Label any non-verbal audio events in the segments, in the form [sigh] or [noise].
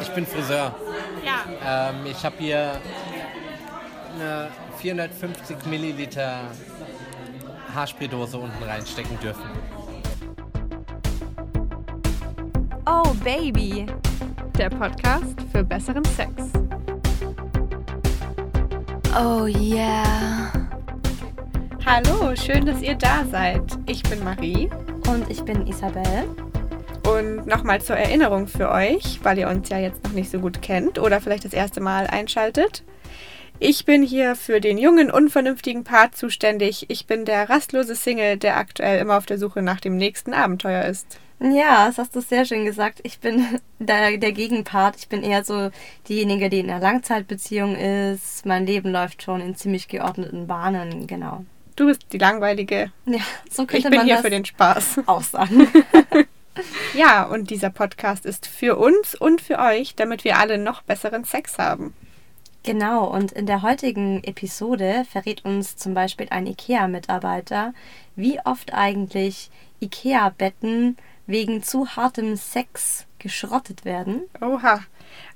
Ich bin Friseur. Ja. Ähm, ich habe hier eine 450 Milliliter Haarspraydose unten reinstecken dürfen. Oh Baby. Der Podcast für besseren Sex. Oh yeah. Hallo, schön, dass ihr da seid. Ich bin Marie. Und ich bin Isabel. Und nochmal zur Erinnerung für euch, weil ihr uns ja jetzt noch nicht so gut kennt oder vielleicht das erste Mal einschaltet. Ich bin hier für den jungen, unvernünftigen Part zuständig. Ich bin der rastlose Single, der aktuell immer auf der Suche nach dem nächsten Abenteuer ist. Ja, das hast du sehr schön gesagt. Ich bin [laughs] der, der Gegenpart. Ich bin eher so diejenige, die in einer Langzeitbeziehung ist. Mein Leben läuft schon in ziemlich geordneten Bahnen, genau. Du bist die langweilige. Ja, so Ich könnte bin man hier das für den Spaß. auch sagen. [laughs] Ja, und dieser Podcast ist für uns und für euch, damit wir alle noch besseren Sex haben. Genau, und in der heutigen Episode verrät uns zum Beispiel ein IKEA-Mitarbeiter, wie oft eigentlich IKEA-Betten wegen zu hartem Sex geschrottet werden. Oha.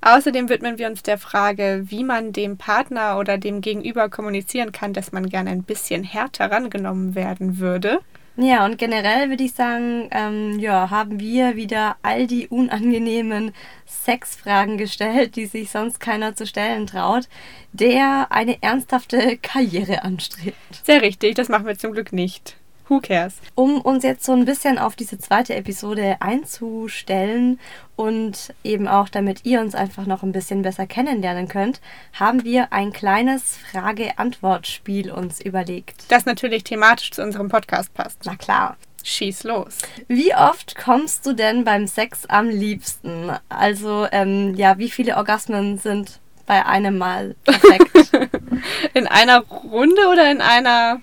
Außerdem widmen wir uns der Frage, wie man dem Partner oder dem Gegenüber kommunizieren kann, dass man gerne ein bisschen härter rangenommen werden würde. Ja, und generell würde ich sagen, ähm, ja, haben wir wieder all die unangenehmen Sexfragen gestellt, die sich sonst keiner zu stellen traut, der eine ernsthafte Karriere anstrebt. Sehr richtig, das machen wir zum Glück nicht. Who cares? Um uns jetzt so ein bisschen auf diese zweite Episode einzustellen und eben auch damit ihr uns einfach noch ein bisschen besser kennenlernen könnt, haben wir ein kleines Frage-Antwort-Spiel uns überlegt. Das natürlich thematisch zu unserem Podcast passt. Na klar. Schieß los. Wie oft kommst du denn beim Sex am liebsten? Also, ähm, ja, wie viele Orgasmen sind bei einem Mal perfekt? [laughs] In einer Runde oder in einer.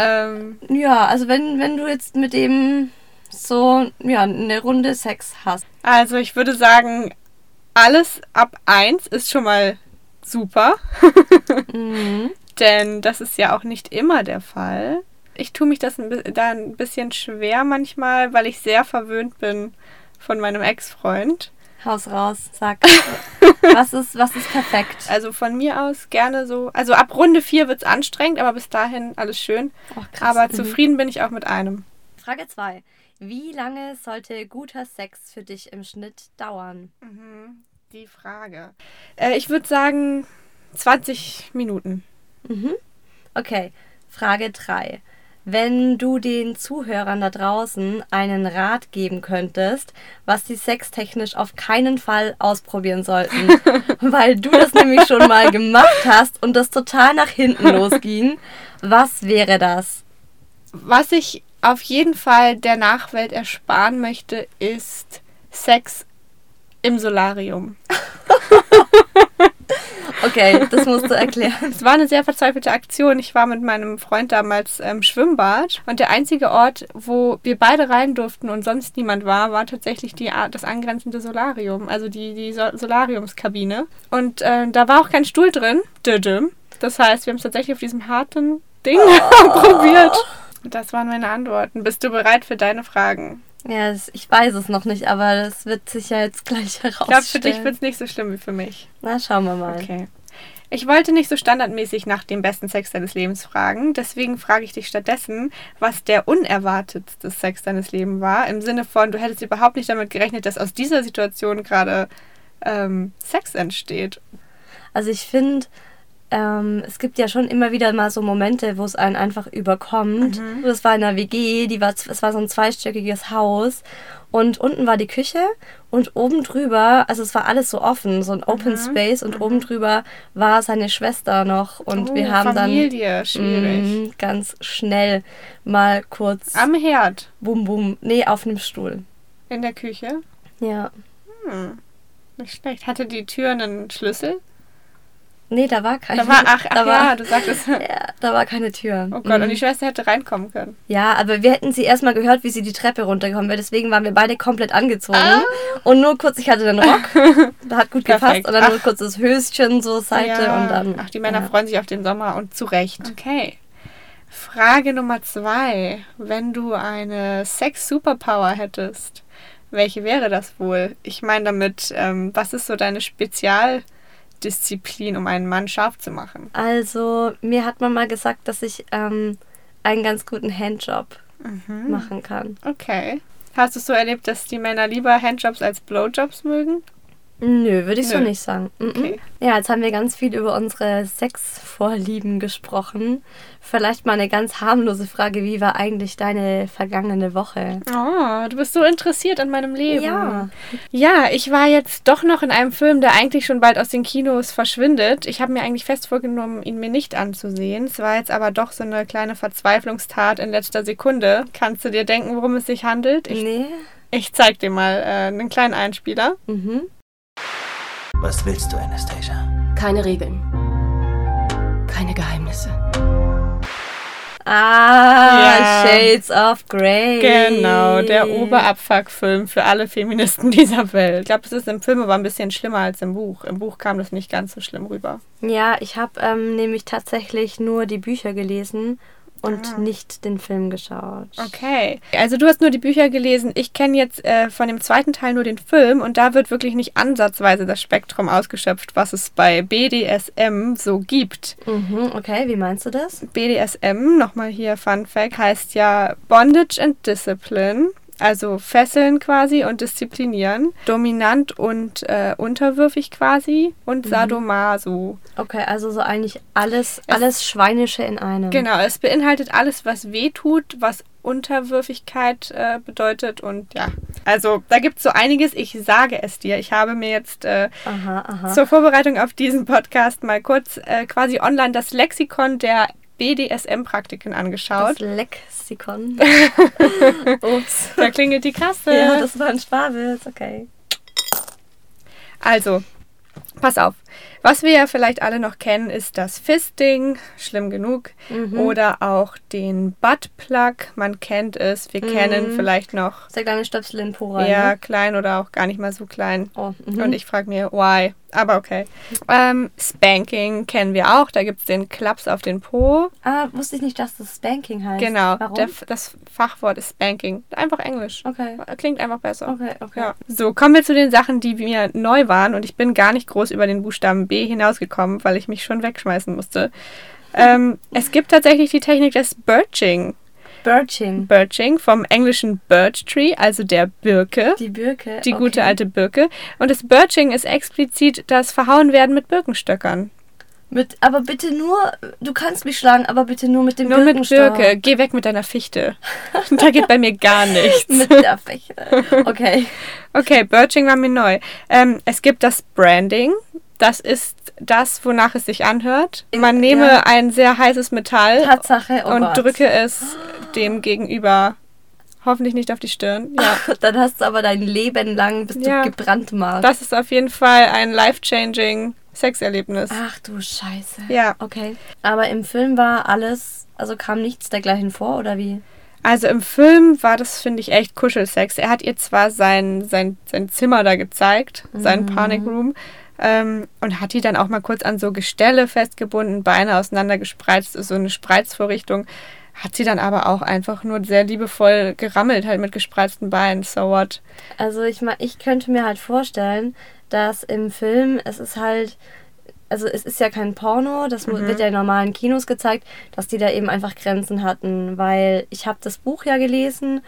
Ähm, ja, also wenn, wenn du jetzt mit dem so, ja, eine Runde Sex hast. also, ich würde sagen, alles ab 1 ist schon mal super. [laughs] Mhm. Denn das ist ja auch nicht immer der Fall. Ich tue mich das ein, da ein bisschen schwer manchmal, weil ich sehr verwöhnt bin von meinem Ex-Freund. Haus raus, sag. [laughs] was, ist, was ist perfekt? Also von mir aus gerne so. Also ab Runde 4 wird es anstrengend, aber bis dahin alles schön. Ach, krass. Aber Mhm. zufrieden bin ich auch mit einem. Frage 2. Wie lange sollte guter Sex für dich im Schnitt dauern? Die Frage. Äh, ich würde sagen 20 Minuten. Okay, Frage 3. Wenn du den Zuhörern da draußen einen Rat geben könntest, was sie sextechnisch auf keinen Fall ausprobieren sollten, [laughs] weil du das nämlich schon mal gemacht hast und das total nach hinten [laughs] losging, was wäre das? Was ich auf jeden Fall der Nachwelt ersparen möchte, ist Sex im Solarium. [laughs] Okay, das musst du erklären. Es war eine sehr verzweifelte Aktion. Ich war mit meinem Freund damals im Schwimmbad und der einzige Ort, wo wir beide rein durften und sonst niemand war, war tatsächlich die, das angrenzende Solarium, also die, die Sol Solariumskabine. Und äh, da war auch kein Stuhl drin. Das heißt, wir haben es tatsächlich auf diesem harten Ding [laughs] probiert. Das waren meine Antworten. Bist du bereit für deine Fragen? Ja, ich weiß es noch nicht, aber das wird sich ja jetzt gleich [laughs] Ich glaube, herausstellen. für dich wird es nicht so schlimm wie für mich. Na, schauen wir mal. Okay. Ich wollte nicht so standardmäßig nach dem besten Sex deines Lebens fragen, deswegen frage ich dich stattdessen, was der unerwartetste Sex deines Lebens war. Im Sinne von, du hättest überhaupt nicht damit gerechnet, dass aus dieser Situation gerade ähm, Sex entsteht. Also ich finde, ähm, es gibt ja schon immer wieder mal so Momente, wo es einen einfach überkommt. Das war in einer WG, die war, es war so ein zweistöckiges Haus und unten war die Küche und oben drüber, also es war alles so offen, so ein Open Space und oben drüber war seine Schwester noch und Oh, wir haben Familie, schwierig. dann mm, ganz schnell mal kurz Am Herd, bum bum, nee, auf einem Stuhl. in der Küche. Ja. Nicht schlecht. Hatte die Tür einen Schlüssel? Nee, da war keine Da war, ach, ach da war, ja, du sagtest. [laughs] ja, da war keine Tür. Oh Gott, Mhm. und die Schwester hätte reinkommen können. Ja, aber wir hätten sie erstmal gehört, wie sie die Treppe runtergekommen wäre. Deswegen waren wir beide komplett angezogen. Ah. Und nur kurz, ich hatte den Rock. [laughs] Da hat gut gepasst. Perfekt. Und dann nur Ach. kurz das Höschen so Seite Ja. und dann. Ach, die Männer ja. freuen sich auf den Sommer und zu Recht. Okay. Frage Nummer zwei. Wenn du eine Sex-Superpower hättest, welche wäre das wohl? Ich meine damit, ähm, was ist so deine Spezialdisziplin, um einen Mann scharf zu machen? Also, mir hat man mal gesagt, dass ich ähm, einen ganz guten Handjob Mhm. machen kann. Okay. Hast du es so erlebt, dass die Männer lieber Handjobs als Blowjobs mögen? Nö, würde ich so Nö. nicht sagen. Mhm. Okay. Ja, jetzt haben wir ganz viel über unsere Sexvorlieben gesprochen. Vielleicht mal eine ganz harmlose Frage. Wie war eigentlich deine vergangene Woche? Oh, du bist so interessiert an meinem Leben. Ja. Ja, ich war jetzt doch noch in einem Film, der eigentlich schon bald aus den Kinos verschwindet. Ich habe mir eigentlich fest vorgenommen, ihn mir nicht anzusehen. Es war jetzt aber doch so eine kleine Verzweiflungstat in letzter Sekunde. Kannst du dir denken, worum es sich handelt? Ich, Nee. ich zeig dir mal äh, einen kleinen Einspieler. Mhm. Was willst du, Anastasia? Keine Regeln. Keine Geheimnisse. Ah, Ja. Shades of Grey. Genau, der Oberabfuck-Film für alle Feministen [laughs] dieser Welt. Ich glaube, es ist im Film aber ein bisschen schlimmer als im Buch. Im Buch kam das nicht ganz so schlimm rüber. Ja, ich habe ähm, nämlich tatsächlich nur die Bücher gelesen und Ah. nicht den Film geschaut. Okay. Also du hast nur die Bücher gelesen. Ich kenne jetzt äh, von dem zweiten Teil nur den Film und da wird wirklich nicht ansatzweise das Spektrum ausgeschöpft, was es bei BDSM so gibt. Mhm, okay, wie meinst du das? BDSM, nochmal hier Fun Fact, heißt ja Bondage and Discipline. Also fesseln quasi und disziplinieren. Dominant und äh, unterwürfig quasi. Und Sadomaso. Okay, also so eigentlich alles, alles Schweinische in einem. Genau, es beinhaltet alles, was weh tut, was Unterwürfigkeit äh, bedeutet und ja. Also da gibt es so einiges, ich sage es dir. Ich habe mir jetzt äh, Aha, aha. zur Vorbereitung auf diesen Podcast mal kurz äh, quasi online das Lexikon der BDSM-Praktiken angeschaut. Das Lexikon. [laughs] Ups. Da klingelt die Kasse. Ja, das war ein Sparwitz, okay. Also, pass auf. Was wir ja vielleicht alle noch kennen, ist das Fisting, schlimm genug. Mhm. Oder auch den Buttplug, man kennt es. Wir kennen vielleicht noch ist der kleine Stöpsel in Po rein, eher ne? klein oder auch gar nicht mal so klein. Oh, mhm. Und ich frage mir, why? Aber okay. Ähm, Spanking kennen wir auch. Da gibt es den Klaps auf den Po. Ah, wusste ich nicht, dass das Spanking heißt. Genau. Warum? Der, das Fachwort ist Spanking. Einfach Englisch. okay. Klingt einfach besser. Okay, okay. Ja. So, kommen wir zu den Sachen, die mir neu waren. Und ich bin gar nicht groß über den Buchstaben B hinausgekommen, weil ich mich schon wegschmeißen musste. Ähm, es gibt tatsächlich die Technik des Birching. Birching. Birching vom englischen Birch Tree, also der Birke. Die Birke. Die okay. gute alte Birke. Und das Birching ist explizit das Verhauenwerden mit Birkenstöckern. Mit, aber bitte nur, du kannst mich schlagen, aber bitte nur mit dem Nur mit. Birke. Geh weg mit deiner Fichte. [laughs] da geht bei mir gar nichts. [laughs] Mit der Fäche. Okay. Okay, Birching war mir neu. Ähm, es gibt das Branding. Das ist das, wonach es sich anhört. Man Ja. nehme ein sehr heißes Metall Tatsache, oh und Gott. drücke es dem gegenüber hoffentlich nicht auf die Stirn. Ja. [laughs] Dann hast du aber dein Leben lang bist Ja. du gebrandmarkt. Das ist auf jeden Fall ein life-changing Sexerlebnis. Ach du Scheiße. Ja. Okay. Aber im Film war alles, also kam nichts dergleichen vor, oder wie? Also im Film war das, finde ich, echt Kuschelsex. Er hat ihr zwar sein, sein, sein Zimmer da gezeigt, sein Panic Room, ähm, und hat die dann auch mal kurz an so Gestelle festgebunden, Beine auseinandergespreizt, so eine Spreizvorrichtung. Hat sie dann aber auch einfach nur sehr liebevoll gerammelt, halt mit gespreizten Beinen. So what? Also ich ich könnte mir halt vorstellen, dass im Film, es ist halt, also es ist ja kein Porno, das mu- wird ja in normalen Kinos gezeigt, dass die da eben einfach Grenzen hatten, weil ich habe das Buch ja gelesen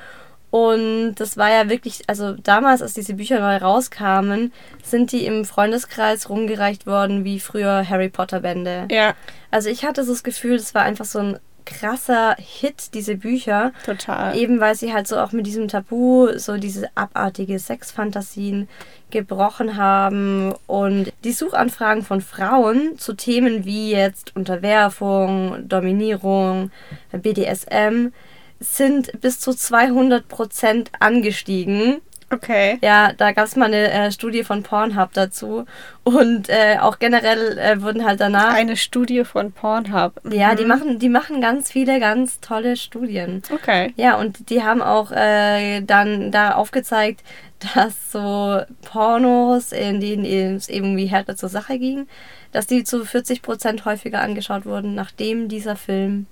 und das war ja wirklich, also damals, als diese Bücher neu rauskamen, sind die im Freundeskreis rumgereicht worden wie früher Harry Potter Bände. Ja, Also ich hatte so das Gefühl, das war einfach so ein krasser Hit, diese Bücher. total. Eben weil sie halt so auch mit diesem Tabu so diese abartige Sexfantasien gebrochen haben und die Suchanfragen von Frauen zu Themen wie jetzt Unterwerfung, Dominierung, BDSM sind bis zu 200 Prozent angestiegen. Okay. Ja, da gab es mal eine äh, Studie von Pornhub dazu und äh, auch generell äh, wurden halt danach Eine Studie von Pornhub. ja, die machen, die machen ganz viele ganz tolle Studien. Okay. Ja, und die haben auch äh, dann da aufgezeigt, dass so Pornos, in denen es irgendwie härter zur Sache ging, dass die zu 40% häufiger angeschaut wurden, nachdem dieser Film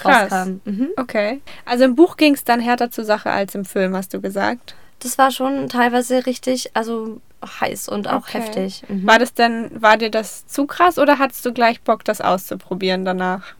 Krass. rauskam. Mhm. Okay. Also im Buch ging es dann härter zur Sache als im Film, hast du gesagt. das war schon teilweise richtig, also heiß und auch Okay. heftig. Mhm. War das denn, war dir das zu krass oder hattest du gleich Bock, das auszuprobieren danach?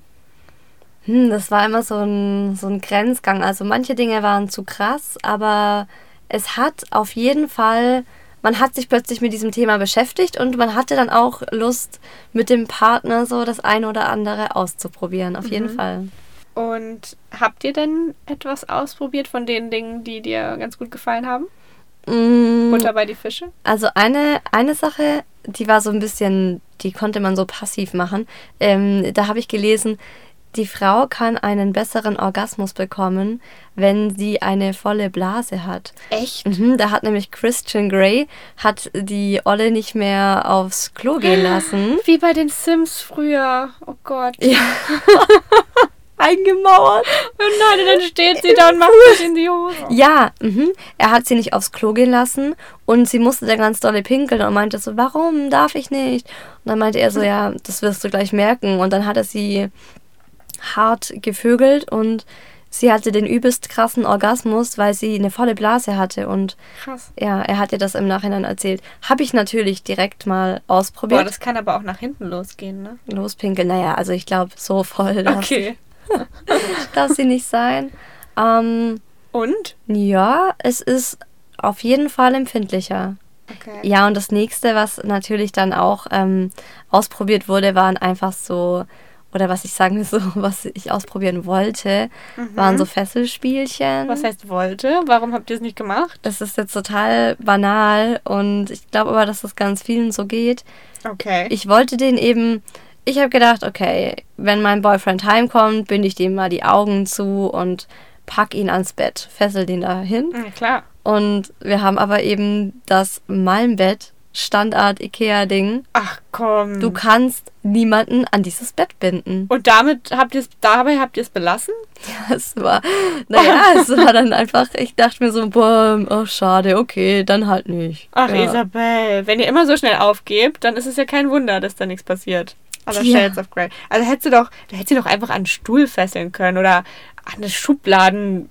Hm, das war immer so ein, so ein Grenzgang. Also manche Dinge waren zu krass, aber es hat auf jeden Fall, man hat sich plötzlich mit diesem Thema beschäftigt und man hatte dann auch Lust, mit dem Partner so das eine oder andere auszuprobieren. Auf jeden Fall. Und habt ihr denn etwas ausprobiert von den Dingen, die dir ganz gut gefallen haben? Mm, Butter bei die Fische? Also eine, eine Sache, die war so ein bisschen, die konnte man so passiv machen. Ähm, da habe ich gelesen, die Frau kann einen besseren Orgasmus bekommen, wenn sie eine volle Blase hat. Echt? Mhm, da hat nämlich Christian Grey hat die Olle nicht mehr aufs Klo gehen lassen. Wie bei den Sims früher. Oh Gott. Ja. [laughs] Eingemauert. Oh nein, und dann steht sie da und macht sich in die Hose. Ja, mhm. er hat sie nicht aufs Klo gehen lassen und sie musste dann ganz dolle pinkeln und meinte so, warum darf ich nicht? Und dann meinte er so, ja, das wirst du gleich merken. Und dann hat er sie hart gevögelt und sie hatte den übelst krassen Orgasmus, weil sie eine volle Blase hatte und Krass. ja, er hat ihr das im Nachhinein erzählt. Habe ich natürlich direkt mal ausprobiert. Boah, das kann aber auch nach hinten losgehen, ne? Lospinkeln, naja, also ich glaube, so voll Okay. [laughs] darf sie nicht sein. Ähm, Und? ja, es ist auf jeden Fall empfindlicher. Okay. Ja, und das nächste, was natürlich dann auch ähm, ausprobiert wurde, waren einfach so, oder was ich sagen will, [laughs] so, was ich ausprobieren wollte, waren so Fesselspielchen. Was heißt wollte? Warum habt ihr es nicht gemacht? das ist jetzt total banal und ich glaube aber, dass das ganz vielen so geht. Okay. Ich wollte den eben, ich habe gedacht, okay, wenn mein Boyfriend heimkommt, binde ich dem mal die Augen zu und pack ihn ans Bett, fessel den da hin. Ja, klar. Und wir haben aber eben das Malmbett, Standard Ikea-Ding. Ach komm. Du kannst niemanden an dieses Bett binden. und damit habt ihr es, dabei habt ihr es belassen? [laughs] Das war, naja, [laughs] es war dann einfach, ich dachte mir so, boah, oh schade, okay, dann halt nicht. Ach, ja. Isabel, wenn ihr immer so schnell aufgebt, dann ist es ja kein Wunder, dass da nichts passiert. Also Tja. Shades of Grey. Also hättest du doch, du hättest sie doch einfach an einen Stuhl fesseln können oder an eine Schubladen,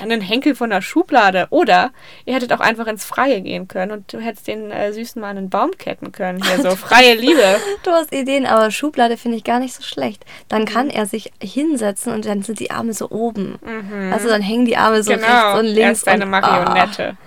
an den Henkel von einer Schublade. Oder ihr hättet auch einfach ins Freie gehen können und du hättest den äh, süßen Mann einen Baum ketten können. Hier so [laughs] freie Liebe. Du [laughs] hast Ideen, aber Schublade finde ich gar nicht so schlecht. Dann Mhm. kann er sich hinsetzen und dann sind die Arme so oben. Also dann hängen die Arme so genau. rechts und Er links. ist eine Marionette. Ah.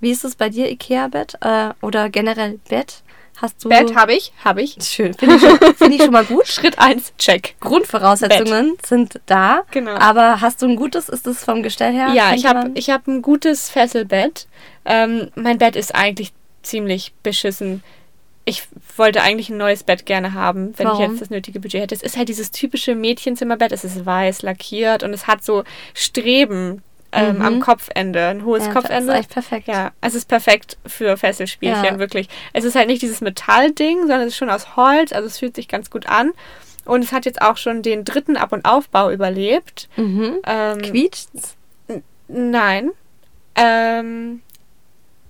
Wie ist es bei dir, Ikea-Bett? Äh, oder generell Bett? Hast du. Bett habe ich, habe ich. Schön. Finde ich, schon- find ich schon mal gut. [laughs] Schritt 1, check. Grundvoraussetzungen sind da. Genau. Aber hast du ein gutes? Ist das vom Gestell her? Ja, ich habe ich hab ein gutes Fesselbett. Ähm, mein Bett ist eigentlich ziemlich beschissen. Ich wollte eigentlich ein neues Bett gerne haben, wenn Warum? ich jetzt das nötige Budget hätte. Es ist halt dieses typische Mädchenzimmerbett. Es ist weiß, lackiert und es hat so Streben ähm, Mhm. am Kopfende, ein hohes Ja, das Kopfende. ist echt perfekt. Ja, es ist perfekt für Fesselspielchen, Ja. wirklich. Es ist halt nicht dieses Metallding, sondern es ist schon aus Holz, also es fühlt sich ganz gut an. Und es hat jetzt auch schon den dritten Ab- und Aufbau überlebt. Mhm. Ähm, Quietscht's? Nein. Ähm,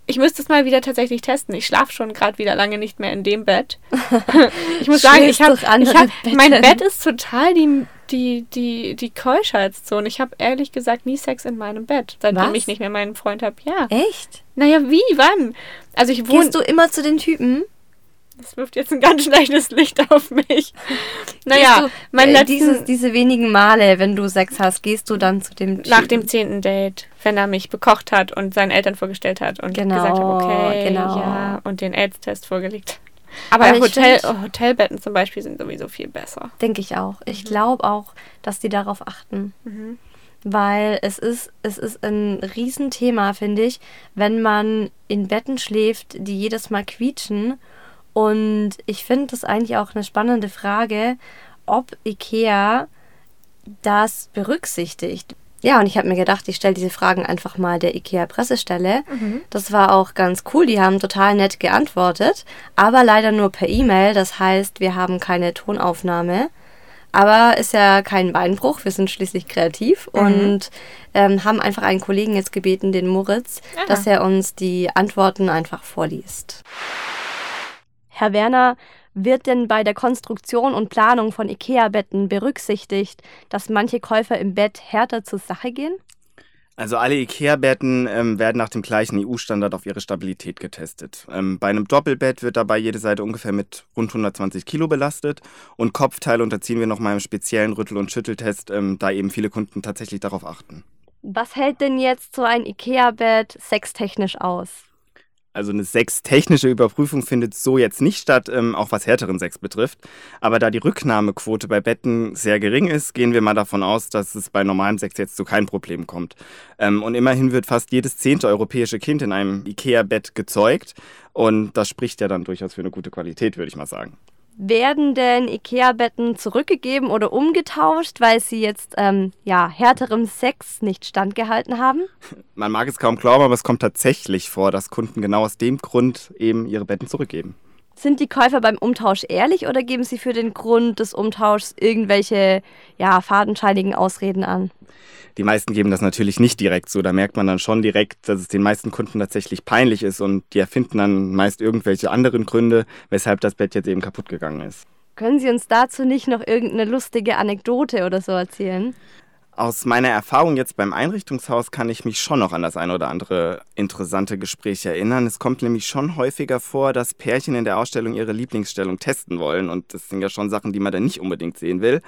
ich müsste es mal wieder tatsächlich testen. Ich schlafe schon gerade wieder lange nicht mehr in dem Bett. [laughs] ich muss sagen, ich habe hab, mein. Bett ist total die die die die Keuschheitszone. Ich habe ehrlich gesagt nie Sex in meinem Bett, seitdem Was? ich nicht mehr meinen Freund habe. Ja. Echt? Naja, wie, wann? Also ich wohne. Gehst du immer zu den Typen? Das wirft jetzt ein ganz schlechtes Licht auf mich. Naja, mein äh, dieses, diese wenigen Male, wenn du Sex hast, gehst du dann zu dem Typen? nach dem zehnten Date, wenn er mich bekocht hat und seinen Eltern vorgestellt hat und Genau, gesagt hat, okay, genau. ja, und den AIDS-Test vorgelegt. Aber Aber Hotel, find- Hotelbetten zum Beispiel sind sowieso viel besser. Denke ich auch. Mhm. Ich glaube auch, dass die darauf achten. Weil es ist, es ist ein Riesenthema, finde ich, wenn man in Betten schläft, die jedes Mal quietschen. Und ich finde das eigentlich auch eine spannende Frage, ob IKEA das berücksichtigt. Ja, und ich habe mir gedacht, ich stelle diese Fragen einfach mal der IKEA-Pressestelle. Das war auch ganz cool, die haben total nett geantwortet, aber leider nur per E-Mail. Das heißt, wir haben keine Tonaufnahme. Aber ist ja kein Beinbruch, wir sind schließlich kreativ und ähm, haben einfach einen Kollegen jetzt gebeten, den Moritz, dass er uns die Antworten einfach vorliest. Herr Werner, wird denn bei der Konstruktion und Planung von IKEA-Betten berücksichtigt, dass manche Käufer im Bett härter zur Sache gehen? Also alle IKEA-Betten ähm, werden nach dem gleichen EU-Standard auf ihre Stabilität getestet. Ähm, bei einem Doppelbett wird dabei jede Seite ungefähr mit rund 120 Kilo belastet und Kopfteile unterziehen wir nochmal einem speziellen Rüttel- und Schütteltest, ähm, da eben viele Kunden tatsächlich darauf achten. Was hält denn jetzt so ein IKEA-Bett sextechnisch aus? Also eine sextechnische Überprüfung findet so jetzt nicht statt, ähm, auch was härteren Sex betrifft. Aber da die Rücknahmequote bei Betten sehr gering ist, gehen wir mal davon aus, dass es bei normalem Sex jetzt zu keinem Problem kommt. Ähm, und immerhin wird fast jedes zehnte europäische Kind in einem IKEA-Bett gezeugt. Und das spricht ja dann durchaus für eine gute Qualität, würde ich mal sagen. Werden denn IKEA-Betten zurückgegeben oder umgetauscht, weil sie jetzt ähm, ja, härterem Sex nicht standgehalten haben? Man mag es kaum glauben, aber es kommt tatsächlich vor, dass Kunden genau aus dem Grund eben ihre Betten zurückgeben. Sind die Käufer beim Umtausch ehrlich oder geben sie für den Grund des Umtauschs irgendwelche ja, fadenscheinigen Ausreden an? Die meisten geben das natürlich nicht direkt so. Da merkt man dann schon direkt, dass es den meisten Kunden tatsächlich peinlich ist und die erfinden dann meist irgendwelche anderen Gründe, weshalb das Bett jetzt eben kaputt gegangen ist. Können Sie uns dazu nicht noch irgendeine lustige Anekdote oder so erzählen? Aus meiner Erfahrung jetzt beim Einrichtungshaus kann ich mich schon noch an das ein oder andere interessante Gespräch erinnern. Es kommt nämlich schon häufiger vor, dass Pärchen in der Ausstellung ihre Lieblingsstellung testen wollen. Und das sind ja schon Sachen, die man dann nicht unbedingt sehen will.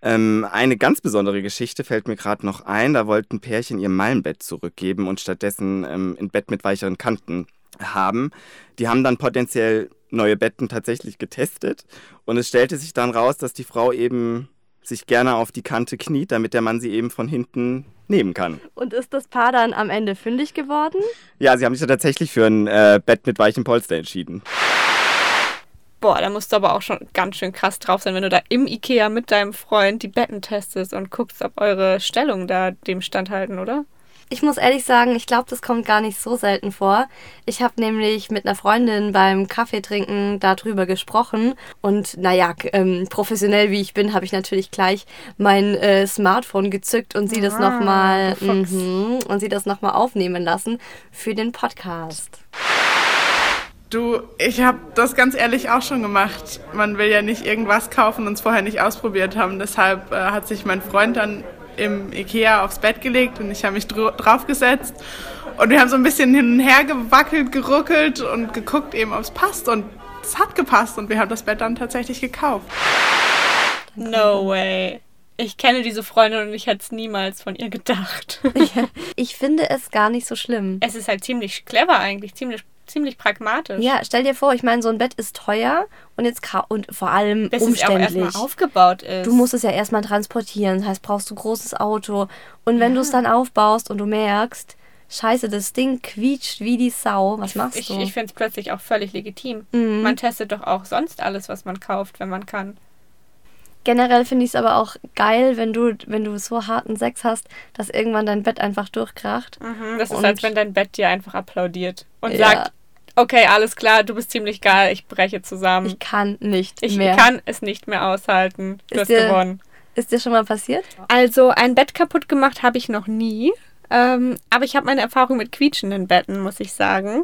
Ähm, eine ganz besondere Geschichte fällt mir gerade noch ein. Da wollten Pärchen ihr Malmbett zurückgeben und stattdessen ähm, ein Bett mit weicheren Kanten haben. Die haben dann potenziell neue Betten tatsächlich getestet und es stellte sich dann raus, dass die Frau eben sich gerne auf die Kante kniet, damit der Mann sie eben von hinten nehmen kann. Und ist das Paar dann am Ende fündig geworden? Ja, sie haben sich ja tatsächlich für ein äh, Bett mit weichem Polster entschieden. Boah, da musst du aber auch schon ganz schön krass drauf sein, wenn du da im Ikea mit deinem Freund die Betten testest und guckst, ob eure Stellungen da dem standhalten, oder? Ich muss ehrlich sagen, ich glaube, das kommt gar nicht so selten vor. Ich habe nämlich mit einer Freundin beim Kaffeetrinken darüber gesprochen und naja, ähm, professionell wie ich bin, habe ich natürlich gleich mein äh, Smartphone gezückt und sie das Ah, nochmal du Fuchs. mhm, und sie das noch mal aufnehmen lassen für den Podcast. Du, ich habe das ganz ehrlich auch schon gemacht. Man will ja nicht irgendwas kaufen und es vorher nicht ausprobiert haben. Deshalb äh, hat sich mein Freund dann im Ikea aufs Bett gelegt und ich habe mich dr draufgesetzt. Und wir haben so ein bisschen hin und her gewackelt, geruckelt und geguckt eben, ob es passt. Und es hat gepasst und wir haben das Bett dann tatsächlich gekauft. No way. Ich kenne diese Freundin und ich hätte es niemals von ihr gedacht. [laughs] Ich finde es gar nicht so schlimm. es ist halt ziemlich clever eigentlich, ziemlich, ziemlich pragmatisch. Ja, stell dir vor, ich meine, so ein Bett ist teuer und jetzt und vor allem Bis es auch umständlich. erstmal aufgebaut ist. Du musst es ja erstmal transportieren, das heißt, brauchst du ein großes Auto. Und wenn du es dann aufbaust und du merkst, scheiße, das Ding quietscht wie die Sau, was machst ich, du? ich finde es plötzlich auch völlig legitim. Mhm. Man testet doch auch sonst alles, was man kauft, wenn man kann. Generell finde ich es aber auch geil, wenn du, wenn du so harten Sex hast, dass irgendwann dein Bett einfach durchkracht. Das ist, als wenn dein Bett dir einfach applaudiert und Ja. sagt, okay, alles klar, du bist ziemlich geil, ich breche zusammen. Ich kann nicht Ich mehr. kann es nicht mehr aushalten. Du Ist hast dir- gewonnen. Ist dir schon mal passiert? Also ein Bett kaputt gemacht habe ich noch nie. Ähm, aber ich habe meine Erfahrung mit quietschenden Betten, muss ich sagen.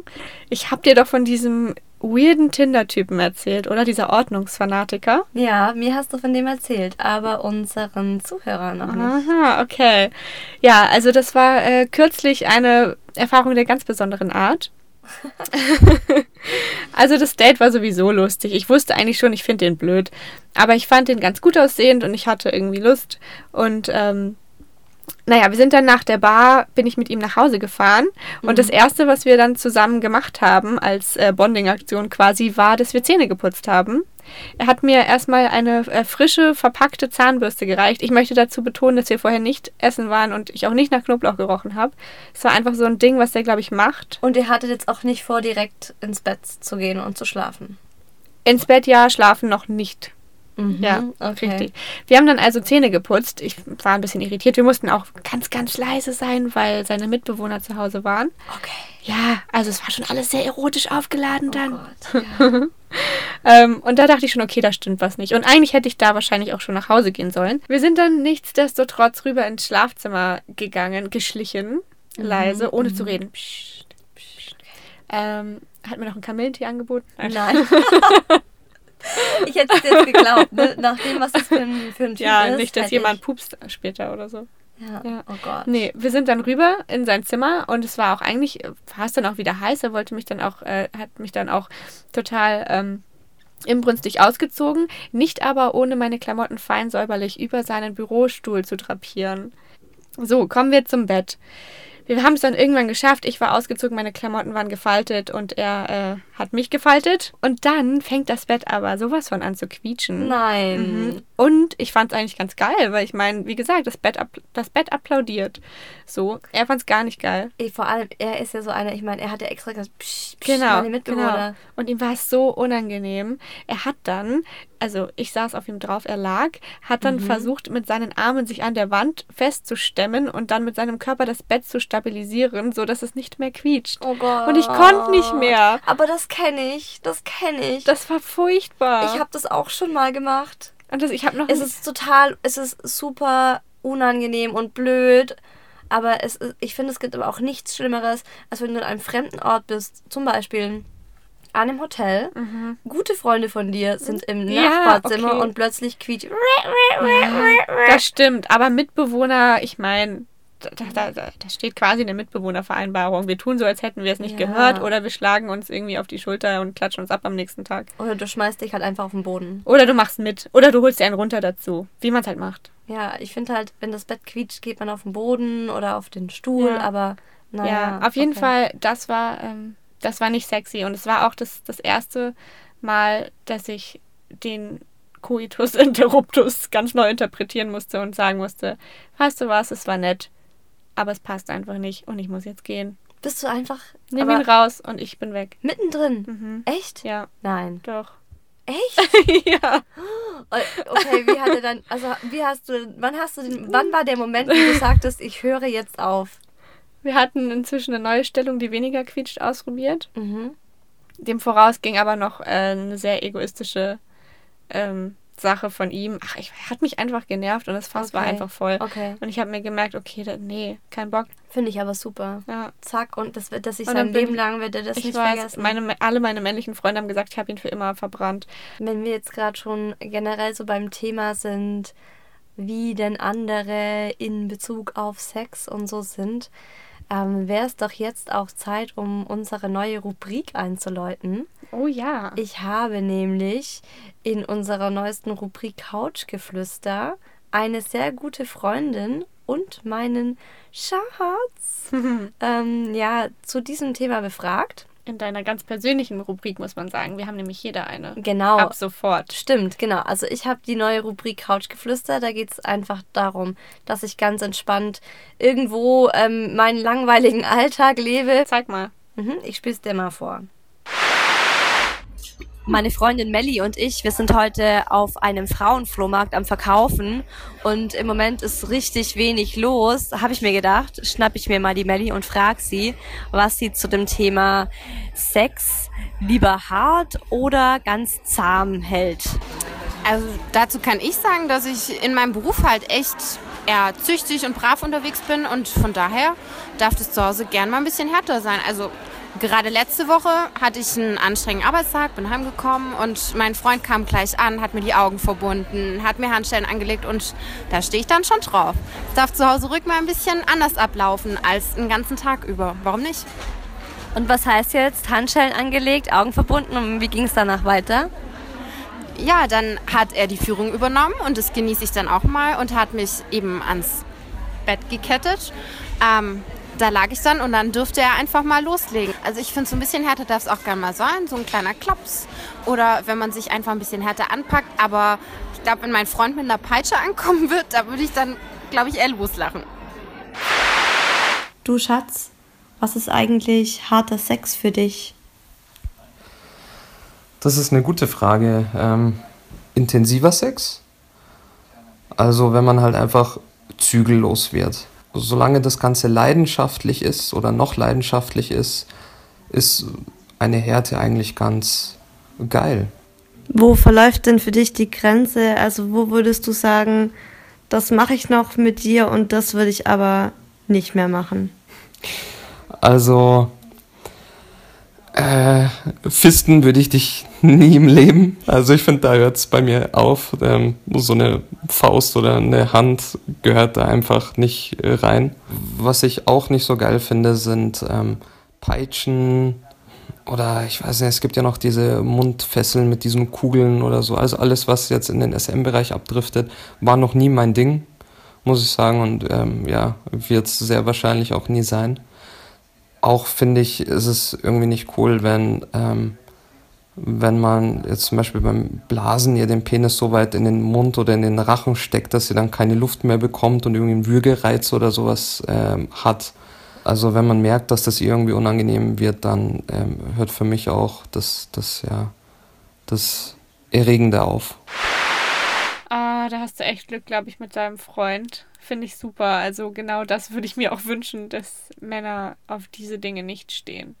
Ich habe dir doch von diesem weirden Tinder-Typen erzählt, oder? Dieser Ordnungsfanatiker. Ja, mir hast du von dem erzählt, aber unseren Zuhörern noch nicht. Aha, okay. Ja, also das war äh, kürzlich eine Erfahrung der ganz besonderen Art. [laughs] also das Date war sowieso lustig. Ich wusste eigentlich schon, ich finde den blöd. Aber ich fand den ganz gut aussehend und ich hatte irgendwie Lust. Und ähm, naja, wir sind dann nach der Bar, bin ich mit ihm nach Hause gefahren. Und das Erste, was wir dann zusammen gemacht haben, als äh, Bonding-Aktion quasi, war, dass wir Zähne geputzt haben. Er hat mir erstmal eine äh, frische, verpackte Zahnbürste gereicht. Ich möchte dazu betonen, dass wir vorher nicht essen waren und ich auch nicht nach Knoblauch gerochen habe. Es war einfach so ein Ding, was der, glaube ich, macht. Und ihr hattet jetzt auch nicht vor, direkt ins Bett zu gehen und zu schlafen. Ins Bett ja, schlafen noch nicht. Ja, Mhm, okay. richtig. Wir haben dann also Zähne geputzt. Ich war ein bisschen irritiert. Wir mussten auch ganz, ganz leise sein, weil seine Mitbewohner zu Hause waren. Okay. Ja, also es war schon alles sehr erotisch aufgeladen dann. Oh Gott, [laughs] ja. Ähm, und da dachte ich schon, okay, da stimmt was nicht. Und eigentlich hätte ich da wahrscheinlich auch schon nach Hause gehen sollen. Wir sind dann nichtsdestotrotz rüber ins Schlafzimmer gegangen, geschlichen, leise, ohne zu reden. Psst, psst. Ähm, hat mir noch einen Kamillentee angeboten. Nein. [laughs] [laughs] ich hätte es jetzt geglaubt, ne? nach dem, was das für ein, für ein Typ Ja, ist. nicht, dass jemand ich- pupst später oder so. Ja. Ja. Oh Gott. Nee, wir sind dann rüber in sein Zimmer und es war auch eigentlich, war es dann auch wieder heiß. Er wollte mich dann auch, äh, hat mich dann auch total ähm, inbrünstig ausgezogen, nicht aber ohne meine Klamotten fein säuberlich über seinen Bürostuhl zu drapieren. So, kommen wir zum Bett. Wir haben es dann irgendwann geschafft. Ich war ausgezogen, meine Klamotten waren gefaltet und er äh, hat mich gefaltet. Und dann fängt das Bett aber sowas von an zu quietschen. Nein. Mhm. Und ich fand es eigentlich ganz geil, weil ich meine, wie gesagt, das Bett, das Bett applaudiert. So, er fand es gar nicht geil. Ey, vor allem, er ist ja so einer, ich meine, er hat ja extra gesagt, psch, psch, Genau, meine Mitbewohner. genau. Und ihm war es so unangenehm. Er hat dann, also ich saß auf ihm drauf, er lag, hat dann versucht, mit seinen Armen sich an der Wand festzustemmen und dann mit seinem Körper das Bett zu stabilisieren, so dass es nicht mehr quietscht. Oh Gott. Und ich konnte nicht mehr. Aber das kenne ich, das kenne ich. Das war furchtbar. ich habe das auch schon mal gemacht. und das, ich habe noch Es ist total, es ist super unangenehm und blöd. Aber es ich finde, es gibt aber auch nichts Schlimmeres, als wenn du an einem fremden Ort bist. Zum Beispiel an einem Hotel. Gute Freunde von dir sind im Mhm. Ja, Nachbarzimmer okay. und plötzlich quietscht. Das stimmt, aber Mitbewohner, ich meine, da, da, da, da steht quasi eine Mitbewohnervereinbarung. Wir tun so, als hätten wir es nicht Ja. gehört oder wir schlagen uns irgendwie auf die Schulter und klatschen uns ab am nächsten Tag. Oder du schmeißt dich halt einfach auf den Boden. Oder du machst mit. Oder du holst dir einen runter dazu. Wie man es halt macht. Ja, ich finde halt, wenn das Bett quietscht, geht man auf den Boden oder auf den Stuhl, Ja. aber naja. ja, auf jeden okay. Fall, das war, ähm, das war nicht sexy. Und es war auch das, das erste Mal, dass ich den Coitus [laughs] Interruptus ganz neu interpretieren musste und sagen musste, weißt du was, es war nett, aber es passt einfach nicht und ich muss jetzt gehen. Bist du einfach Nimm ihn raus und ich bin weg. mittendrin? Mhm. Echt? Ja, Nein. doch. Echt? [laughs] ja. Okay, wie hat er dann, also wie hast du, wann hast du den, wann war der Moment, wo du [laughs] sagtest, ich höre jetzt auf? Wir hatten inzwischen eine neue Stellung, die weniger quietscht, ausprobiert. Mhm. Dem voraus ging aber noch äh, eine sehr egoistische ähm, Sache von ihm. Ach, ich hat mich einfach genervt und das Fass war Okay. einfach voll. Okay. Und ich habe mir gemerkt, okay, da, nee, kein Bock. Finde ich aber super. Ja. Zack, und das wird, dass ich sein Leben lang wird er das ich nicht weiß, vergessen. meine, alle meine männlichen Freunde haben gesagt, ich habe ihn für immer verbrannt. Wenn wir jetzt gerade schon generell so beim Thema sind, wie denn andere in Bezug auf Sex und so sind, ähm, wäre es doch jetzt auch Zeit, um unsere neue Rubrik einzuläuten. Oh ja. Ich habe nämlich in unserer neuesten Rubrik Couchgeflüster eine sehr gute Freundin und meinen Schatz [laughs] ähm, ja, zu diesem Thema befragt. In deiner ganz persönlichen Rubrik muss man sagen. Wir haben nämlich jeder eine. Genau. Ab sofort. Stimmt, genau. Also ich habe die neue Rubrik Couchgeflüster. Da geht es einfach darum, dass ich ganz entspannt irgendwo ähm, meinen langweiligen [laughs] Alltag lebe. Zeig mal. Mhm, ich spiele es dir mal vor. Meine Freundin Melli und ich, wir sind heute auf einem Frauenflohmarkt am Verkaufen und im Moment ist richtig wenig los. Habe ich mir gedacht, schnapp ich mir mal die Melli und frag sie, was sie zu dem Thema Sex lieber hart oder ganz zahm hält. Also dazu kann ich sagen, dass ich in meinem Beruf halt echt eher züchtig und brav unterwegs bin und von daher darf das zu Hause gern mal ein bisschen härter sein. Also gerade letzte Woche hatte ich einen anstrengenden Arbeitstag, bin heimgekommen und mein Freund kam gleich an, hat mir die Augen verbunden, hat mir Handschellen angelegt und da stehe ich dann schon drauf. Es darf zu Hause ruhig mal ein bisschen anders ablaufen als den ganzen Tag über. Warum nicht? Und was heißt jetzt Handschellen angelegt, Augen verbunden und wie ging es danach weiter? Ja, dann hat er die Führung übernommen und das genieße ich dann auch mal und hat mich eben ans Bett gekettet. Ähm, da lag ich dann und dann durfte er einfach mal loslegen. Also ich finde, so ein bisschen härter darf es auch gerne mal sein, so ein kleiner Klaps. Oder wenn man sich einfach ein bisschen härter anpackt. Aber ich glaube, wenn mein Freund mit einer Peitsche ankommen wird, da würde ich dann, glaube ich, eher loslachen. Du Schatz, was ist eigentlich harter Sex für dich? Das ist eine gute Frage. Ähm, intensiver Sex? Also wenn man halt einfach zügellos wird. Solange das Ganze leidenschaftlich ist oder noch leidenschaftlich ist, ist eine Härte eigentlich ganz geil. Wo verläuft denn für dich die Grenze? Also wo würdest du sagen, das mache ich noch mit dir und das würde ich aber nicht mehr machen? Also Äh, Fisten würde ich dich nie im Leben. Also ich finde, da hört es bei mir auf. Ähm, so eine Faust oder eine Hand gehört da einfach nicht äh, rein. Was ich auch nicht so geil finde, sind ähm, Peitschen oder ich weiß nicht, es gibt ja noch diese Mundfesseln mit diesen Kugeln oder so. Also alles, was jetzt in den SM-Bereich abdriftet, war noch nie mein Ding, muss ich sagen. Und ähm, ja, wird es sehr wahrscheinlich auch nie sein auch finde ich, ist es irgendwie nicht cool, wenn, ähm, wenn man jetzt zum Beispiel beim Blasen ihr den Penis so weit in den Mund oder in den Rachen steckt, dass sie dann keine Luft mehr bekommt und irgendwie einen Würgereiz oder sowas ähm, hat. Also wenn man merkt, dass das irgendwie unangenehm wird, dann ähm, hört für mich auch das, das, ja, das Erregende auf. Da hast du echt Glück, glaube ich, mit deinem Freund. Finde ich super. Also genau das würde ich mir auch wünschen, dass Männer auf diese Dinge nicht stehen.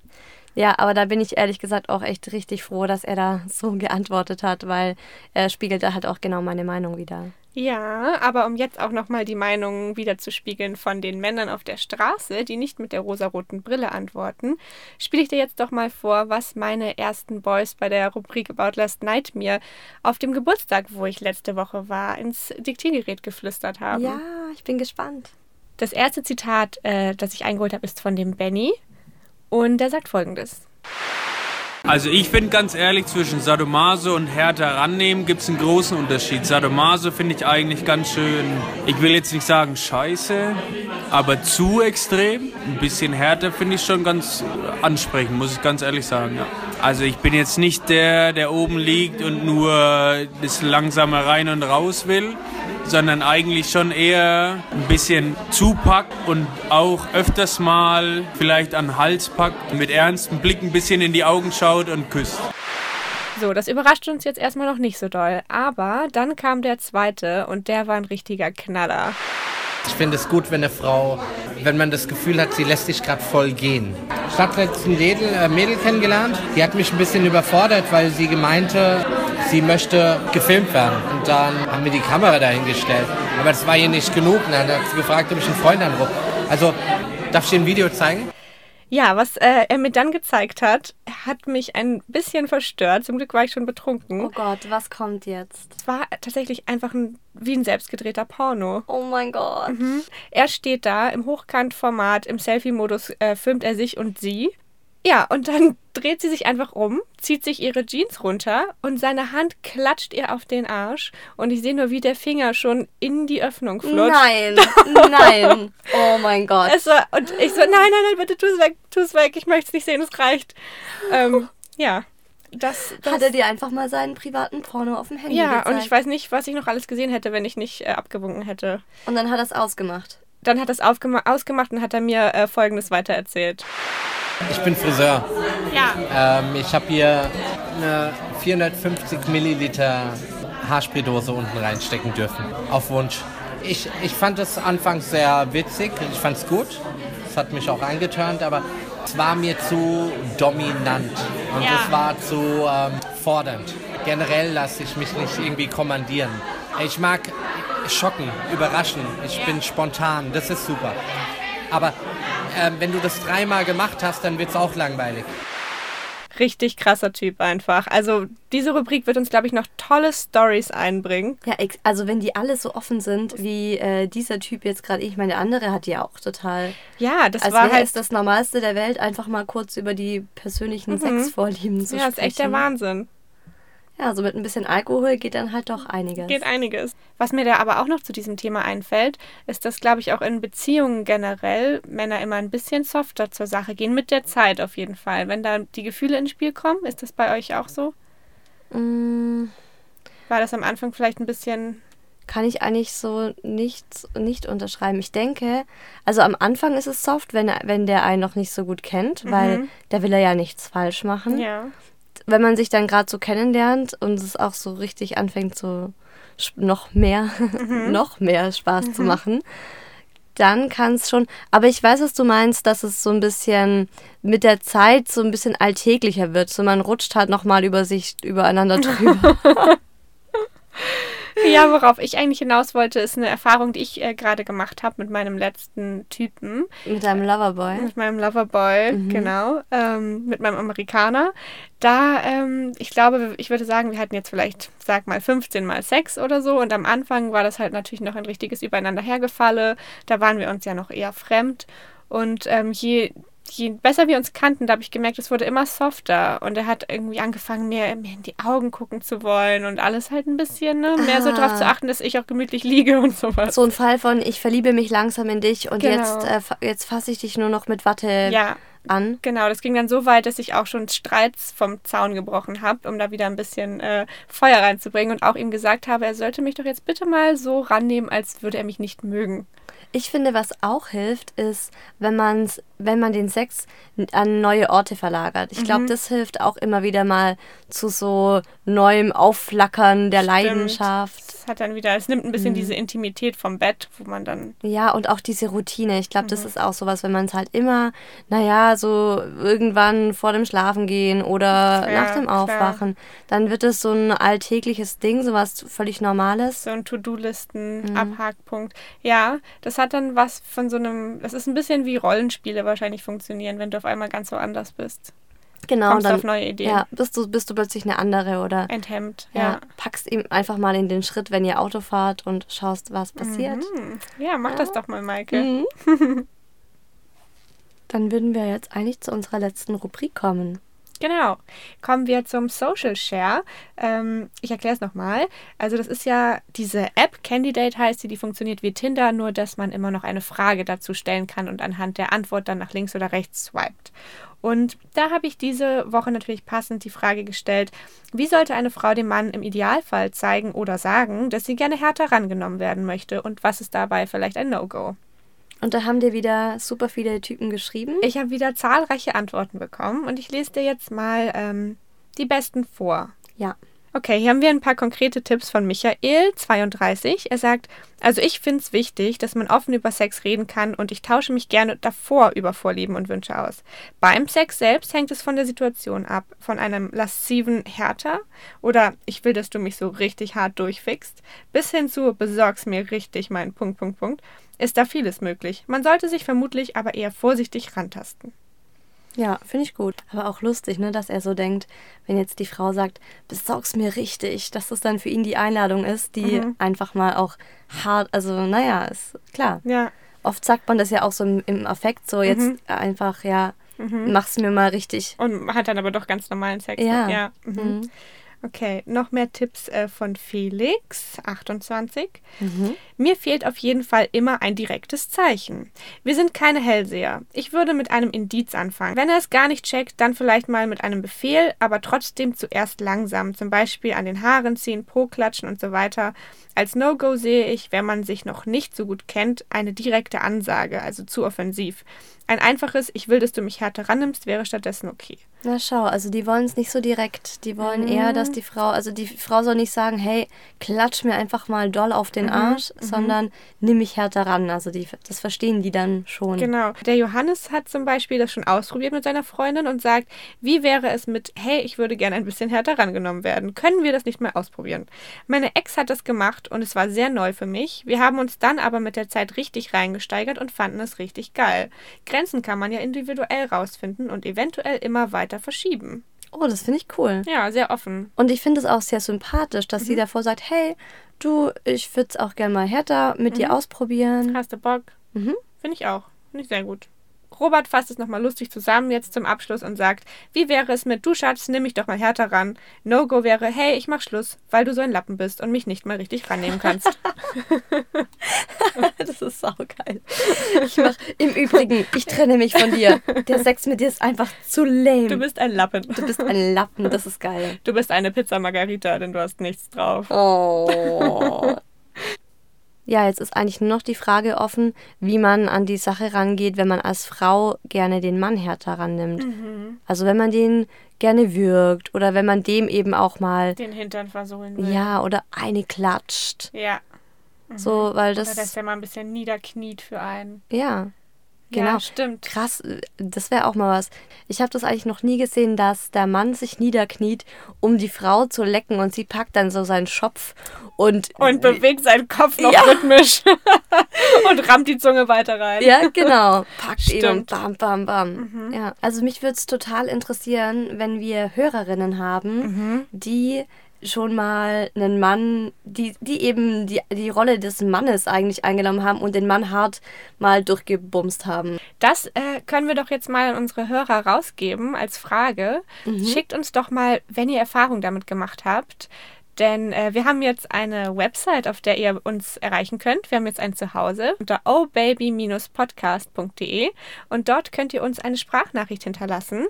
Ja, aber da bin ich ehrlich gesagt auch echt richtig froh, dass er da so geantwortet hat, weil er spiegelt da halt auch genau meine Meinung wieder. Ja, aber um jetzt auch nochmal die Meinung wiederzuspiegeln von den Männern auf der Straße, die nicht mit der rosaroten Brille antworten, spiele ich dir jetzt doch mal vor, was meine ersten Boys bei der Rubrik About Last Night mir auf dem Geburtstag, wo ich letzte Woche war, ins Diktiergerät geflüstert haben. Ja, ich bin gespannt. Das erste Zitat, äh, das ich eingeholt habe, ist von dem Benny und der sagt folgendes. Also ich finde ganz ehrlich, zwischen Sadomaso und härter rannehmen gibt es einen großen Unterschied. Sadomaso finde ich eigentlich ganz schön, ich will jetzt nicht sagen scheiße, aber zu extrem. Ein bisschen härter finde ich schon ganz ansprechend, muss ich ganz ehrlich sagen. Ja. Also ich bin jetzt nicht der, der oben liegt und nur das langsame rein und raus will, sondern eigentlich schon eher ein bisschen zupackt und auch öfters mal vielleicht an den Hals packt, mit ernstem Blick ein bisschen in die Augen schaut und küsst. So, das überrascht uns jetzt erstmal noch nicht so doll. Aber dann kam der zweite und der war ein richtiger Knaller. Ich finde es gut, wenn eine Frau, wenn man das Gefühl hat, sie lässt sich gerade voll gehen. Ich habe letztens ein Mädel, äh, Mädel kennengelernt, die hat mich ein bisschen überfordert, weil sie gemeinte, sie möchte gefilmt werden. Und dann haben wir die Kamera dahingestellt. Aber das war ihr nicht genug. Und dann hat sie gefragt, ob ich einen Freund anrufe. Also, darf ich dir ein Video zeigen? Ja, was äh, er mir dann gezeigt hat, hat mich ein bisschen verstört. Zum Glück war ich schon betrunken. Oh Gott, was kommt jetzt? Es war tatsächlich einfach ein, wie ein selbstgedrehter Porno. Oh mein Gott. Mhm. Er steht da im Hochkantformat, im Selfie-Modus äh, filmt er sich und sie. Ja, und dann [laughs] dreht sie sich einfach um, zieht sich ihre Jeans runter und seine Hand klatscht ihr auf den Arsch. Und ich sehe nur, wie der Finger schon in die Öffnung flutscht. Nein, [laughs] nein. Oh mein Gott. Es war, und ich so, nein, nein, nein, bitte tu es weg, tu es weg. Ich möchte es nicht sehen, es reicht. Ähm, ja. Das, das, Hat er dir einfach mal seinen privaten Porno auf dem Handy ja, gezeigt? und ich weiß nicht, was ich noch alles gesehen hätte, wenn ich nicht äh, abgewunken hätte. Und dann hat er es ausgemacht. Dann hat er es ausgemacht und hat er mir äh, Folgendes weitererzählt. Ich bin Friseur. Ja. Ähm, ich habe hier eine 450 Milliliter Haarspraydose unten reinstecken dürfen. Auf Wunsch. Ich, ich fand es anfangs sehr witzig. Ich fand es gut. Es hat mich auch angeturnt, aber es war mir zu dominant. Und Ja. es war zu ähm, fordernd. Generell lasse ich mich nicht irgendwie kommandieren. Ich mag schocken, überraschen. Ich bin spontan. Das ist super. Aber ähm, wenn du das dreimal gemacht hast, dann wird es auch langweilig. Richtig krasser Typ einfach. Also diese Rubrik wird uns, glaube ich, noch tolle Stories einbringen. Ja, also wenn die alle so offen sind, wie äh, dieser Typ jetzt gerade, ich meine, der andere hat ja auch total. Ja, das als war halt das Normalste der Welt, einfach mal kurz über die persönlichen Mhm. Sexvorlieben zu ja, sprechen. ist echt der Wahnsinn. Ja, so mit ein bisschen Alkohol geht dann halt doch einiges. Geht einiges. Was mir da aber auch noch zu diesem Thema einfällt, ist, dass, glaube ich, auch in Beziehungen generell Männer immer ein bisschen softer zur Sache gehen, mit der Zeit auf jeden Fall. Wenn da die Gefühle ins Spiel kommen, ist das bei euch auch so? Mm, War das am Anfang vielleicht ein bisschen. kann ich eigentlich so nicht, nicht unterschreiben. Ich denke, also am Anfang ist es soft, wenn, wenn der einen noch nicht so gut kennt, weil Mhm. da will er ja nichts falsch machen. Ja. Wenn man sich dann gerade so kennenlernt und es auch so richtig anfängt, so noch mehr, [laughs] noch mehr Spaß zu Mhm. machen, dann kann es schon. Aber ich weiß, was du meinst, dass es so ein bisschen mit der Zeit so ein bisschen alltäglicher wird. So man rutscht halt nochmal über sich, übereinander [laughs] drüber. [laughs] Ja, worauf ich eigentlich hinaus wollte, ist eine Erfahrung, die ich äh, gerade gemacht habe mit meinem letzten Typen. Mit deinem Loverboy? Mit meinem Loverboy, Mhm. genau. Ähm, mit meinem Amerikaner. Da, ähm, ich glaube, ich würde sagen, wir hatten jetzt vielleicht, sag mal, 15 Mal Sex oder so. Und am Anfang war das halt natürlich noch ein richtiges Übereinander hergefalle. Da waren wir uns ja noch eher fremd. Und ähm, je je besser wir uns kannten, da habe ich gemerkt, es wurde immer softer. Und er hat irgendwie angefangen, mir, mir in die Augen gucken zu wollen und alles halt ein bisschen, ne? Mehr so Ah. darauf zu achten, dass ich auch gemütlich liege und sowas. So ein Fall von, ich verliebe mich langsam in dich und Genau. jetzt, äh, jetzt fasse ich dich nur noch mit Watte Ja. an. Genau, das ging dann so weit, dass ich auch schon Streits vom Zaun gebrochen habe, um da wieder ein bisschen äh, Feuer reinzubringen und auch ihm gesagt habe, er sollte mich doch jetzt bitte mal so rannehmen, als würde er mich nicht mögen. Ich finde, was auch hilft, ist, wenn, man's, wenn man den Sex an neue Orte verlagert. Ich glaube, Mhm. das hilft auch immer wieder mal zu so neuem Aufflackern der Stimmt. Leidenschaft. Das hat dann wieder, es nimmt ein bisschen Mhm. diese Intimität vom Bett, wo man dann Ja, und auch diese Routine. Ich glaube, das Mhm. ist auch sowas, wenn man es halt immer, naja, so irgendwann vor dem Schlafengehen oder Ja, nach dem klar. Aufwachen, dann wird es so ein alltägliches Ding, sowas völlig Normales. so ein To-Do-Listen, Mhm. Ja, das hat dann was von so einem, das ist ein bisschen wie Rollenspiele wahrscheinlich funktionieren, wenn du auf einmal ganz woanders bist. Genau, Kommst und dann auf neue Ideen. Ja, bist du, bist du plötzlich eine andere oder Enthemmt, ja, ja. packst ihm einfach mal in den Schritt, wenn ihr Auto fahrt und schaust, was passiert. Mhm. Ja, mach das doch mal, Maike. Mhm. [laughs] Dann würden wir jetzt eigentlich zu unserer letzten Rubrik kommen. Genau. Kommen wir zum Social Share. Ähm, ich erkläre es nochmal. Also das ist ja diese App, Candidate heißt sie, die funktioniert wie Tinder, nur dass man immer noch eine Frage dazu stellen kann und anhand der Antwort dann nach links oder rechts swiped. Und da habe ich diese Woche natürlich passend die Frage gestellt, wie sollte eine Frau dem Mann im Idealfall zeigen oder sagen, dass sie gerne härter rangenommen werden möchte und was ist dabei vielleicht ein No-Go? Und da haben dir wieder super viele Typen geschrieben. Ich habe wieder zahlreiche Antworten bekommen und ich lese dir jetzt mal ähm, die besten vor. Ja. Okay, hier haben wir ein paar konkrete Tipps von Michael, 32. Er sagt, also ich finde es wichtig, dass man offen über Sex reden kann und ich tausche mich gerne davor über Vorlieben und Wünsche aus. Beim Sex selbst hängt es von der Situation ab. Von einem lasziven Härter oder ich will, dass du mich so richtig hart durchfickst, bis hin zu besorgst mir richtig meinen Punkt, Punkt, Punkt, ist da vieles möglich. Man sollte sich vermutlich aber eher vorsichtig rantasten. Ja, finde ich gut. Aber auch lustig, ne, dass er so denkt, wenn jetzt die Frau sagt, besorg's mir richtig, dass das dann für ihn die Einladung ist, die Mhm. einfach mal auch hart, also naja, ist klar. Ja. Oft sagt man das ja auch so im, im Affekt, so jetzt Mhm. einfach, ja, Mhm. mach's mir mal richtig. Und hat dann aber doch ganz normalen Sex. Ja. ja. Okay, noch mehr Tipps äh, von Felix, 28. Mhm. Mir fehlt auf jeden Fall immer ein direktes Zeichen. Wir sind keine Hellseher. Ich würde mit einem Indiz anfangen. Wenn er es gar nicht checkt, dann vielleicht mal mit einem Befehl, aber trotzdem zuerst langsam. Zum Beispiel an den Haaren ziehen, Po klatschen und so weiter. Als No-Go sehe ich, wenn man sich noch nicht so gut kennt, eine direkte Ansage, also zu offensiv. Ein einfaches Ich will, dass du mich härter rannimmst, wäre stattdessen okay. Na schau, also die wollen es nicht so direkt. Die wollen Mhm. eher, dass die Frau, also die Frau soll nicht sagen, hey, klatsch mir einfach mal doll auf den Mhm, Arsch, mhm. sondern nimm mich härter ran. Also die, das verstehen die dann schon. Genau. Der Johannes hat zum Beispiel das schon ausprobiert mit seiner Freundin und sagt, wie wäre es mit, hey, ich würde gerne ein bisschen härter rangenommen werden. Können wir das nicht mal ausprobieren? Meine Ex hat das gemacht und es war sehr neu für mich. Wir haben uns dann aber mit der Zeit richtig reingesteigert und fanden es richtig geil. Grenzen kann man ja individuell rausfinden und eventuell immer weiter verschieben. Oh, das finde ich cool. Ja, sehr offen. Und ich finde es auch sehr sympathisch, dass Mhm. sie davor sagt, hey, du, ich würde es auch gerne mal härter mit dir Mhm. ausprobieren. Hast du Bock? Mhm. Finde ich auch. Finde ich sehr gut. Robert fasst es nochmal lustig zusammen jetzt zum Abschluss und sagt, wie wäre es mit, du Schatz, nimm mich doch mal härter ran. No-Go wäre, hey, ich mach Schluss, weil du so ein Lappen bist und mich nicht mal richtig rannehmen kannst. [laughs] das ist saugeil. Ich mach, Im Übrigen, ich trenne mich von dir. Der Sex mit dir ist einfach zu lame. Du bist ein Lappen. Du bist ein Lappen, das ist geil. Du bist eine Pizza Margarita, denn du hast nichts drauf. Oh. Ja, jetzt ist eigentlich nur noch die Frage offen, wie man an die Sache rangeht, wenn man als Frau gerne den Mann härter rannimmt. Mhm. Also wenn man den gerne würgt oder wenn man dem eben auch mal, Den Hintern versohlen will. ja, oder eine klatscht. Ja. So, weil Oder das, dass der mal ein bisschen niederkniet für einen. ja. Genau. Ja, stimmt. Krass, äh, das wäre auch mal was. Ich habe das eigentlich noch nie gesehen, dass der Mann sich niederkniet, um die Frau zu lecken und sie packt dann so seinen Schopf und. Und bewegt seinen Kopf noch Ja. rhythmisch. [laughs] und rammt die Zunge weiter rein. Ja, genau. Packt ihn und Stimmt. bam, bam, bam. Ja. Also mich würde es total interessieren, wenn wir Hörerinnen haben, die schon mal einen Mann, die, die eben die, die Rolle des Mannes eigentlich eingenommen haben und den Mann hart mal durchgebumst haben. Das äh, können wir doch jetzt mal an unsere Hörer rausgeben als Frage. Schickt uns doch mal, wenn ihr Erfahrung damit gemacht habt. Denn äh, wir haben jetzt eine Website, auf der ihr uns erreichen könnt. Wir haben jetzt ein Zuhause unter obaby-podcast.de und dort könnt ihr uns eine Sprachnachricht hinterlassen.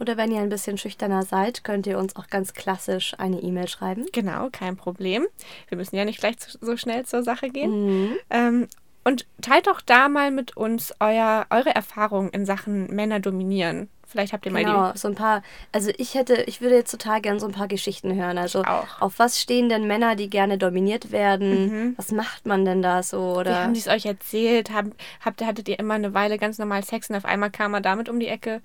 Oder wenn ihr ein bisschen schüchterner seid, könnt ihr uns auch ganz klassisch eine E-Mail schreiben. Genau, kein Problem. Wir müssen ja nicht gleich so schnell zur Sache gehen. Mhm. Ähm, und teilt doch da mal mit uns euer, eure Erfahrungen in Sachen Männer dominieren. Vielleicht habt ihr mal Genau, die. so ein paar, also ich hätte, ich würde jetzt total gern so ein paar Geschichten hören. Also auch. auf was stehen denn Männer, die gerne dominiert werden? Was macht man denn da so? Wie Oder haben die es euch erzählt? Haben, habt, hattet ihr immer eine Weile ganz normal Sex und auf einmal kam er damit um die Ecke?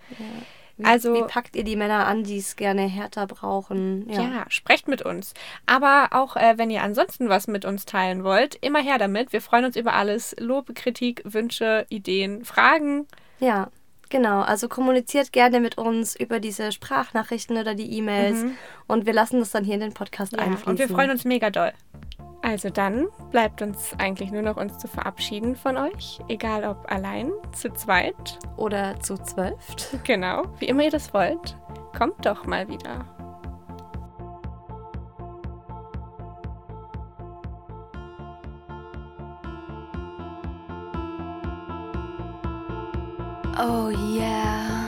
Wie, also- wie packt ihr die Männer an, die es gerne härter brauchen? Ja. sprecht mit uns. Aber auch äh, wenn ihr ansonsten was mit uns teilen wollt, immer her damit. Wir freuen uns über alles. Lob, Kritik, Wünsche, Ideen, Fragen. Ja, genau. Also kommuniziert gerne mit uns über diese Sprachnachrichten oder die E-Mails und wir lassen das dann hier in den Podcast Ja, einfließen. und wir freuen uns mega doll. Also dann bleibt uns eigentlich nur noch uns zu verabschieden von euch, egal ob allein, zu zweit, Oder zu zwölf. [laughs] genau, wie immer ihr das wollt. Kommt doch mal wieder. Oh yeah.